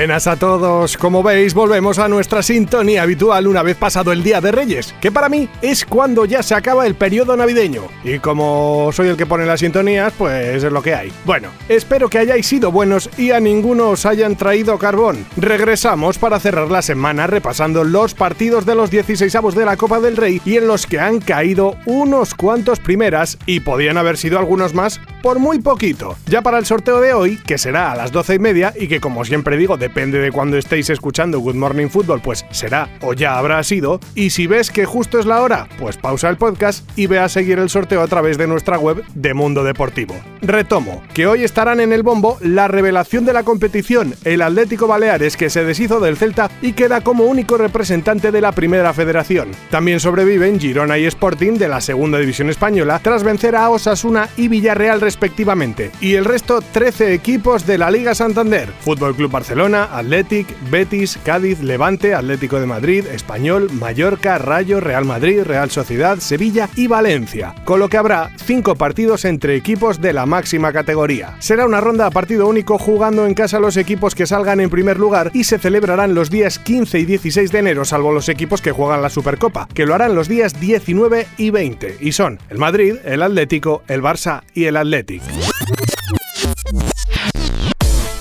Buenas a todos, como veis volvemos a nuestra sintonía habitual una vez pasado el Día de Reyes, que para mí es cuando ya se acaba el periodo navideño. Y como soy el que pone las sintonías, pues es lo que hay. Bueno, espero que hayáis sido buenos y a ninguno os hayan traído carbón. Regresamos para cerrar la semana repasando los partidos de los 16 avos de la Copa del Rey y en los que han caído unos cuantos primeras y podían haber sido algunos más por muy poquito. Ya para el sorteo de hoy, que será a las 12 y media y que como siempre digo depende de cuando estéis escuchando Good Morning Football, pues será o ya habrá sido. Y si ves que justo es la hora, pues pausa el podcast y ve a seguir el sorteo a través de nuestra web de Mundo Deportivo. Retomo, que hoy estarán en el bombo la revelación de la competición, el Atlético Baleares que se deshizo del Celta y queda como único representante de la Primera Federación. También sobreviven Girona y Sporting de la Segunda División Española tras vencer a Osasuna y Villarreal respectivamente. Y el resto 13 equipos de la Liga Santander, Fútbol Club Barcelona, Athletic, Betis, Cádiz, Levante, Atlético de Madrid, Español, Mallorca, Rayo, Real Madrid, Real Sociedad, Sevilla y Valencia, con lo que habrá cinco partidos entre equipos de la máxima categoría. Será una ronda a partido único jugando en casa los equipos que salgan en primer lugar y se celebrarán los días 15 y 16 de enero, salvo los equipos que juegan la Supercopa, que lo harán los días 19 y 20, y son el Madrid, el Atlético, el Barça y el Athletic.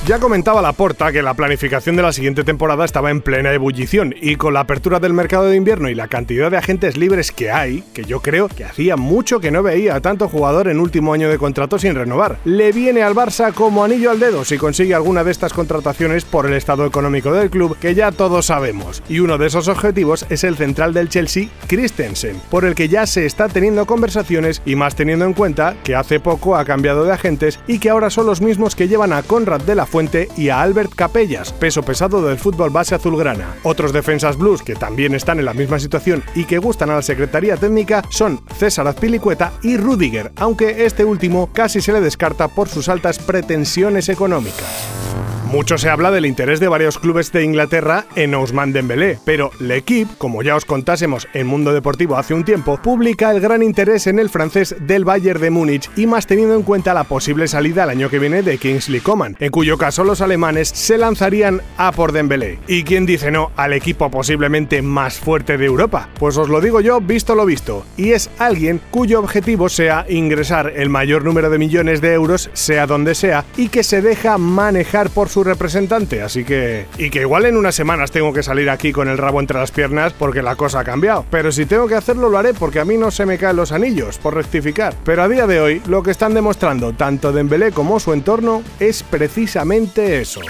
Ya comentaba la porta que la planificación de la siguiente temporada estaba en plena ebullición y con la apertura del mercado de invierno y la cantidad de agentes libres que hay, que yo creo que hacía mucho que no veía a tanto jugador en último año de contrato sin renovar, le viene al Barça como anillo al dedo si consigue alguna de estas contrataciones por el estado económico del club que ya todos sabemos. Y uno de esos objetivos es el central del Chelsea, Christensen, por el que ya se está teniendo conversaciones y más teniendo en cuenta que hace poco ha cambiado de agentes y que ahora son los mismos que llevan a Conrad de la Fuente y a Albert Capellas, peso pesado del fútbol base azulgrana. Otros defensas blues que también están en la misma situación y que gustan a la Secretaría Técnica son César Azpilicueta y Rudiger, aunque este último casi se le descarta por sus altas pretensiones económicas. Mucho se habla del interés de varios clubes de Inglaterra en Ousmane Dembélé, pero L'Equipe, como ya os contásemos en Mundo Deportivo hace un tiempo, publica el gran interés en el francés del Bayern de Múnich y más teniendo en cuenta la posible salida el año que viene de Kingsley Coman, en cuyo caso los alemanes se lanzarían a por Dembélé. ¿Y quién dice no al equipo posiblemente más fuerte de Europa? Pues os lo digo yo, visto lo visto, y es alguien cuyo objetivo sea ingresar el mayor número de millones de euros, sea donde sea, y que se deja manejar por su representante, así que... Y que igual en unas semanas tengo que salir aquí con el rabo entre las piernas porque la cosa ha cambiado. Pero si tengo que hacerlo lo haré porque a mí no se me caen los anillos, por rectificar. Pero a día de hoy lo que están demostrando tanto Dembélé como su entorno es precisamente eso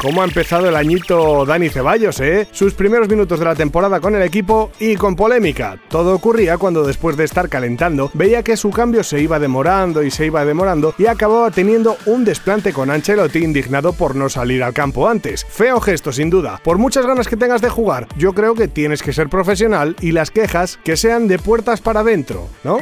cómo ha empezado el añito Dani Ceballos, ¿eh? Sus primeros minutos de la temporada con el equipo y con polémica. Todo ocurría cuando después de estar calentando veía que su cambio se iba demorando y se iba demorando y acababa teniendo un desplante con Ancelotti indignado por no salir al campo antes. Feo gesto sin duda. Por muchas ganas que tengas de jugar, yo creo que tienes que ser profesional y las quejas que sean de puertas para adentro, ¿no?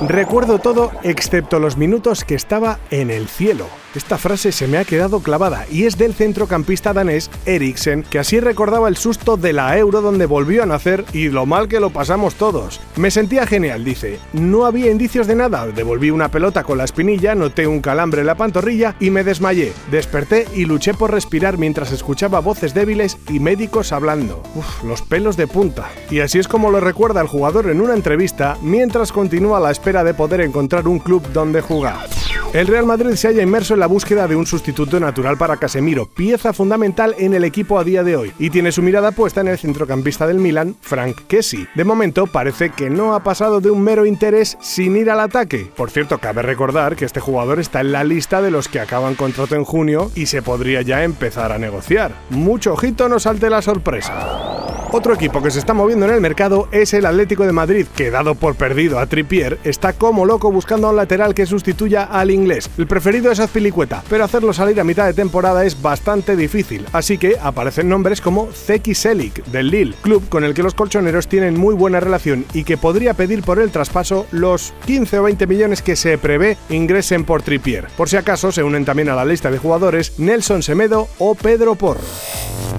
Recuerdo todo excepto los minutos que estaba en el cielo. Esta frase se me ha quedado clavada y es del centrocampista danés Eriksen, que así recordaba el susto de la Euro donde volvió a nacer y lo mal que lo pasamos todos. Me sentía genial, dice. No había indicios de nada. Devolví una pelota con la espinilla, noté un calambre en la pantorrilla y me desmayé. Desperté y luché por respirar mientras escuchaba voces débiles y médicos hablando. Uf, los pelos de punta. Y así es como lo recuerda el jugador en una entrevista mientras continúa la espera de poder encontrar un club donde jugar. El Real Madrid se halla inmerso en la búsqueda de un sustituto natural para Casemiro, pieza fundamental en el equipo a día de hoy, y tiene su mirada puesta en el centrocampista del Milan, Frank Kessi. De momento parece que no ha pasado de un mero interés sin ir al ataque. Por cierto, cabe recordar que este jugador está en la lista de los que acaban contrato en junio y se podría ya empezar a negociar. Mucho ojito no salte la sorpresa. Otro equipo que se está moviendo en el mercado es el Atlético de Madrid, que dado por perdido a Trippier, está como loco buscando a un lateral que sustituya al El preferido es Azpilicueta, pero hacerlo salir a mitad de temporada es bastante difícil, así que aparecen nombres como Zeki Selik del Lille, club con el que los colchoneros tienen muy buena relación y que podría pedir por el traspaso los 15 o 20 millones que se prevé ingresen por Trippier. Por si acaso se unen también a la lista de jugadores Nelson Semedo o Pedro Porro.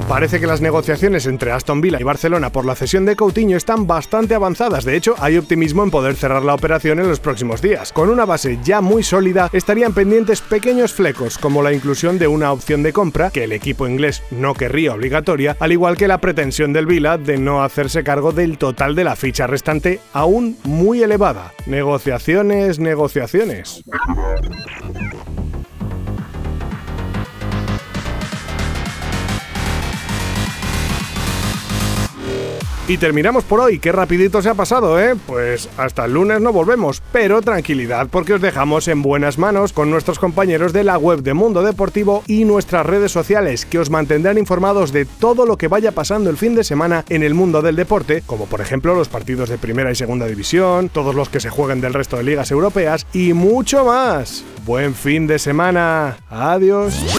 Parece que las negociaciones entre Aston Villa y Barcelona por la cesión de Coutinho están bastante avanzadas. De hecho, hay optimismo en poder cerrar la operación en los próximos días. Con una base ya muy sólida, estarían pendientes pequeños flecos, como la inclusión de una opción de compra que el equipo inglés no querría obligatoria, al igual que la pretensión del Villa de no hacerse cargo del total de la ficha restante, aún muy elevada. Negociaciones, negociaciones. Y terminamos por hoy, qué rapidito se ha pasado, ¿eh? Pues hasta el lunes no volvemos, pero tranquilidad porque os dejamos en buenas manos con nuestros compañeros de la web de Mundo Deportivo y nuestras redes sociales que os mantendrán informados de todo lo que vaya pasando el fin de semana en el mundo del deporte, como por ejemplo los partidos de primera y segunda división, todos los que se jueguen del resto de ligas europeas y mucho más. Buen fin de semana. Adiós.